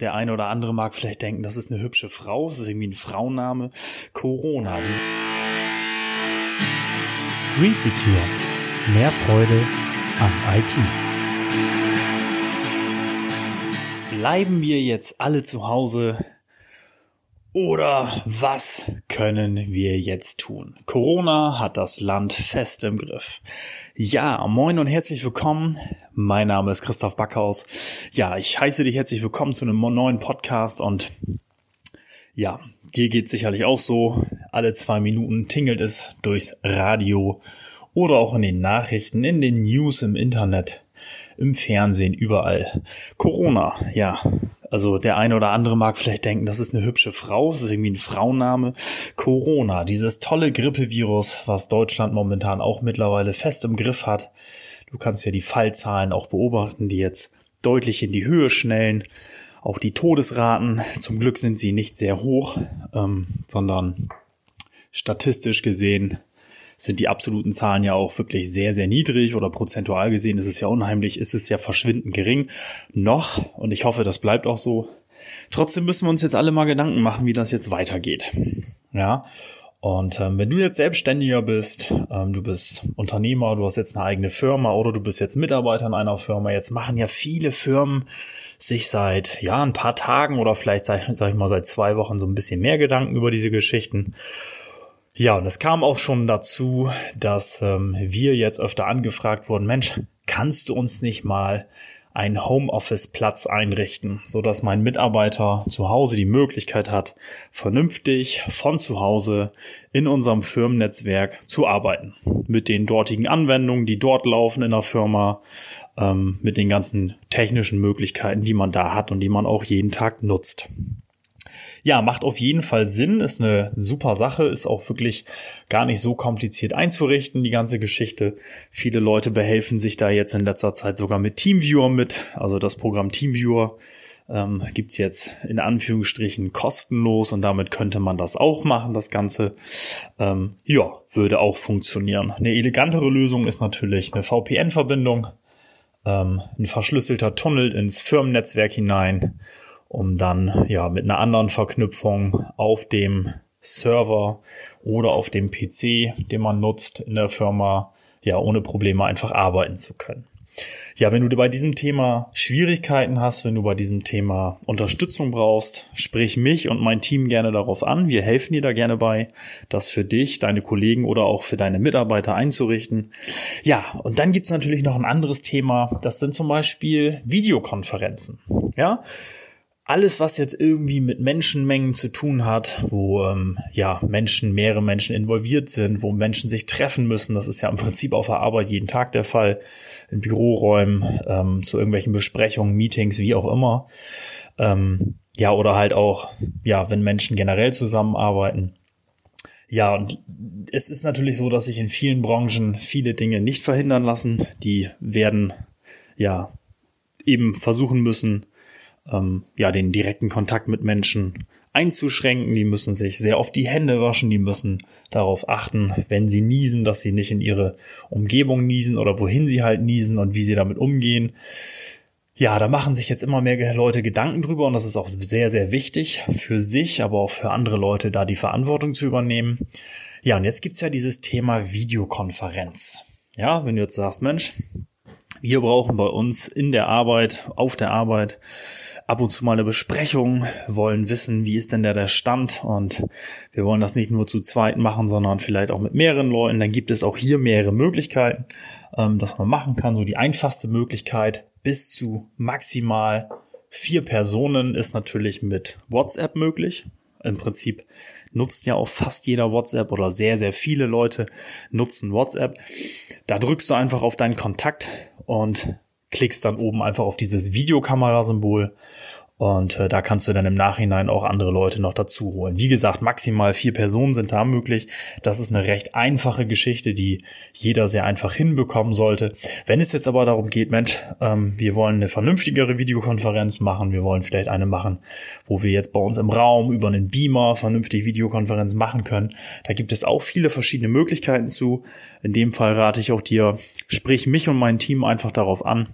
Der eine oder andere mag vielleicht denken, das ist eine hübsche Frau, das ist irgendwie ein Frauenname. Corona. Green Secure. Mehr Freude am IT. Bleiben wir jetzt alle zu Hause oder was können wir jetzt tun? Corona hat das Land fest im Griff. Ja, moin und herzlich willkommen. Mein Name ist Christoph Backhaus. Ja, ich heiße dich herzlich willkommen zu einem neuen Podcast und ja, dir geht sicherlich auch so. Alle zwei Minuten tingelt es durchs Radio oder auch in den Nachrichten, in den News im Internet, im Fernsehen, überall. Corona, ja, also der eine oder andere mag vielleicht denken, das ist eine hübsche Frau, das ist irgendwie ein Frauenname. Corona, dieses tolle Grippevirus, was Deutschland momentan auch mittlerweile fest im Griff hat. Du kannst ja die Fallzahlen auch beobachten, die jetzt deutlich in die Höhe schnellen. Auch die Todesraten, zum Glück sind sie nicht sehr hoch, ähm, sondern statistisch gesehen sind die absoluten Zahlen ja auch wirklich sehr, sehr niedrig oder prozentual gesehen ist es ja unheimlich, ist es ja verschwindend gering. Noch, und ich hoffe, das bleibt auch so. Trotzdem müssen wir uns jetzt alle mal Gedanken machen, wie das jetzt weitergeht. Ja. Und ähm, wenn du jetzt Selbstständiger bist, ähm, du bist Unternehmer, du hast jetzt eine eigene Firma oder du bist jetzt Mitarbeiter in einer Firma, jetzt machen ja viele Firmen sich seit ja ein paar Tagen oder vielleicht sag, sag ich mal seit zwei Wochen so ein bisschen mehr Gedanken über diese Geschichten. Ja, und es kam auch schon dazu, dass ähm, wir jetzt öfter angefragt wurden, Mensch, kannst du uns nicht mal einen Homeoffice-Platz einrichten, so dass mein Mitarbeiter zu Hause die Möglichkeit hat, vernünftig von zu Hause in unserem Firmennetzwerk zu arbeiten. Mit den dortigen Anwendungen, die dort laufen in der Firma, ähm, mit den ganzen technischen Möglichkeiten, die man da hat und die man auch jeden Tag nutzt. Ja, macht auf jeden Fall Sinn, ist eine super Sache, ist auch wirklich gar nicht so kompliziert einzurichten, die ganze Geschichte. Viele Leute behelfen sich da jetzt in letzter Zeit sogar mit Teamviewer mit, also das Programm Teamviewer ähm, gibt's jetzt in Anführungsstrichen kostenlos und damit könnte man das auch machen, das Ganze. Ähm, ja, würde auch funktionieren. Eine elegantere Lösung ist natürlich eine VPN-Verbindung, ähm, ein verschlüsselter Tunnel ins Firmennetzwerk hinein um dann ja mit einer anderen Verknüpfung auf dem Server oder auf dem PC, den man nutzt in der Firma, ja ohne Probleme einfach arbeiten zu können. Ja, wenn du bei diesem Thema Schwierigkeiten hast, wenn du bei diesem Thema Unterstützung brauchst, sprich mich und mein Team gerne darauf an. Wir helfen dir da gerne bei, das für dich, deine Kollegen oder auch für deine Mitarbeiter einzurichten. Ja, und dann gibt's natürlich noch ein anderes Thema. Das sind zum Beispiel Videokonferenzen. Ja, alles, was jetzt irgendwie mit Menschenmengen zu tun hat, wo ähm, ja Menschen, mehrere Menschen involviert sind, wo Menschen sich treffen müssen, das ist ja im Prinzip auf der Arbeit jeden Tag der Fall, in Büroräumen, ähm, zu irgendwelchen Besprechungen, Meetings, wie auch immer. Ähm, ja, oder halt auch, ja, wenn Menschen generell zusammenarbeiten. Ja, und es ist natürlich so, dass sich in vielen Branchen viele Dinge nicht verhindern lassen. Die werden ja eben versuchen müssen, ähm, ja, den direkten Kontakt mit Menschen einzuschränken. Die müssen sich sehr oft die Hände waschen. Die müssen darauf achten, wenn sie niesen, dass sie nicht in ihre Umgebung niesen oder wohin sie halt niesen und wie sie damit umgehen. Ja, da machen sich jetzt immer mehr Leute Gedanken drüber und das ist auch sehr, sehr wichtig für sich, aber auch für andere Leute, da die Verantwortung zu übernehmen. Ja, und jetzt gibt's ja dieses Thema Videokonferenz. Ja, wenn du jetzt sagst, Mensch, wir brauchen bei uns in der Arbeit, auf der Arbeit ab und zu mal eine Besprechung, wollen wissen, wie ist denn der, der Stand und wir wollen das nicht nur zu zweit machen, sondern vielleicht auch mit mehreren Leuten. Dann gibt es auch hier mehrere Möglichkeiten, ähm, dass man machen kann. So die einfachste Möglichkeit bis zu maximal vier Personen ist natürlich mit WhatsApp möglich. Im Prinzip nutzt ja auch fast jeder WhatsApp oder sehr, sehr viele Leute nutzen WhatsApp. Da drückst du einfach auf deinen Kontakt und klickst dann oben einfach auf dieses Videokamerasymbol und äh, da kannst du dann im Nachhinein auch andere Leute noch dazu holen. Wie gesagt, maximal vier Personen sind da möglich. Das ist eine recht einfache Geschichte, die jeder sehr einfach hinbekommen sollte. Wenn es jetzt aber darum geht, Mensch, ähm, wir wollen eine vernünftigere Videokonferenz machen, wir wollen vielleicht eine machen, wo wir jetzt bei uns im Raum über einen Beamer vernünftig Videokonferenz machen können. Da gibt es auch viele verschiedene Möglichkeiten zu. In dem Fall rate ich auch dir, sprich mich und mein Team einfach darauf an.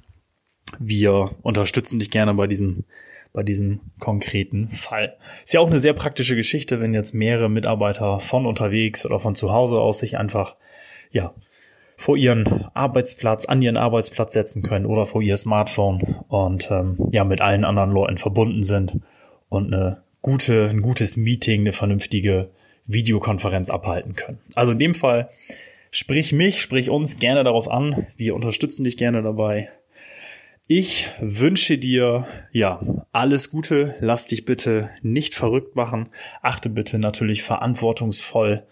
Wir unterstützen dich gerne bei diesem bei diesem konkreten Fall. Ist ja auch eine sehr praktische Geschichte, wenn jetzt mehrere Mitarbeiter von unterwegs oder von zu Hause aus sich einfach, ja, vor ihren Arbeitsplatz, an ihren Arbeitsplatz setzen können oder vor ihr Smartphone und ähm, ja mit allen anderen Leuten verbunden sind und eine gute, ein gutes Meeting, eine vernünftige Videokonferenz abhalten können. Also in dem Fall sprich mich, sprich uns gerne darauf an. Wir unterstützen dich gerne dabei. Ich wünsche dir, ja, alles Gute. Lass dich bitte nicht verrückt machen. Achte bitte natürlich verantwortungsvoll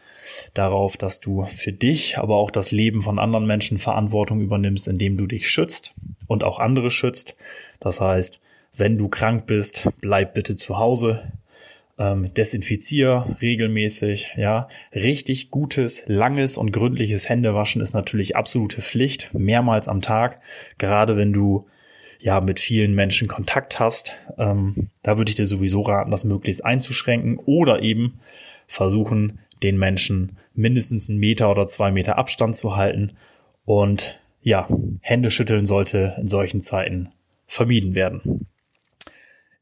darauf, dass du für dich, aber auch das Leben von anderen Menschen Verantwortung übernimmst, indem du dich schützt und auch andere schützt. Das heißt, wenn du krank bist, bleib bitte zu Hause. Ähm, desinfizier regelmäßig, ja. Richtig gutes, langes und gründliches Händewaschen ist natürlich absolute Pflicht, mehrmals am Tag. Gerade wenn du ja mit vielen Menschen Kontakt hast, ähm, da würde ich dir sowieso raten, das möglichst einzuschränken oder eben versuchen, den Menschen mindestens einen Meter oder zwei Meter Abstand zu halten und ja, Hände schütteln sollte in solchen Zeiten vermieden werden.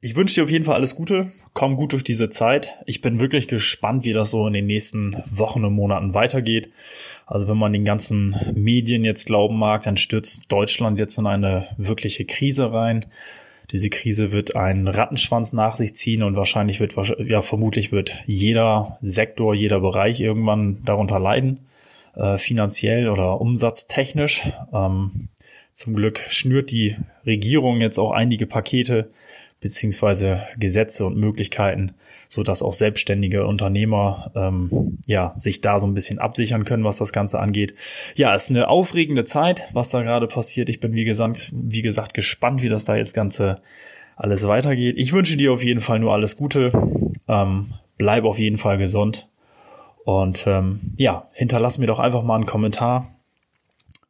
Ich wünsche dir auf jeden Fall alles Gute. Komm gut durch diese Zeit. Ich bin wirklich gespannt, wie das so in den nächsten Wochen und Monaten weitergeht. Also wenn man den ganzen Medien jetzt glauben mag, dann stürzt Deutschland jetzt in eine wirkliche Krise rein. Diese Krise wird einen Rattenschwanz nach sich ziehen und wahrscheinlich wird, ja, vermutlich wird jeder Sektor, jeder Bereich irgendwann darunter leiden, äh, finanziell oder umsatztechnisch. Ähm, zum Glück schnürt die Regierung jetzt auch einige Pakete beziehungsweise Gesetze und Möglichkeiten, so dass auch selbstständige Unternehmer ähm, ja sich da so ein bisschen absichern können, was das Ganze angeht. Ja, ist eine aufregende Zeit, was da gerade passiert. Ich bin wie gesagt, wie gesagt gespannt, wie das da jetzt Ganze alles weitergeht. Ich wünsche dir auf jeden Fall nur alles Gute. Ähm, bleib auf jeden Fall gesund. Und ähm, ja, hinterlass mir doch einfach mal einen Kommentar,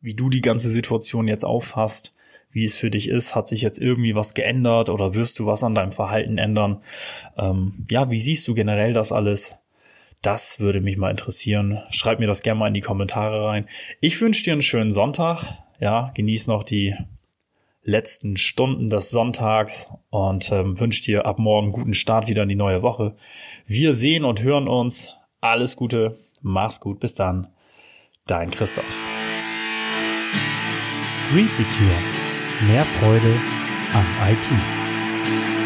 wie du die ganze Situation jetzt auffasst wie es für dich ist. Hat sich jetzt irgendwie was geändert oder wirst du was an deinem Verhalten ändern? Ähm, ja, wie siehst du generell das alles? Das würde mich mal interessieren. Schreib mir das gerne mal in die Kommentare rein. Ich wünsche dir einen schönen Sonntag. Ja, genieß noch die letzten Stunden des Sonntags und ähm, wünsche dir ab morgen guten Start wieder in die neue Woche. Wir sehen und hören uns. Alles Gute. Mach's gut. Bis dann. Dein Christoph. Green Secure Mehr Freude am IT.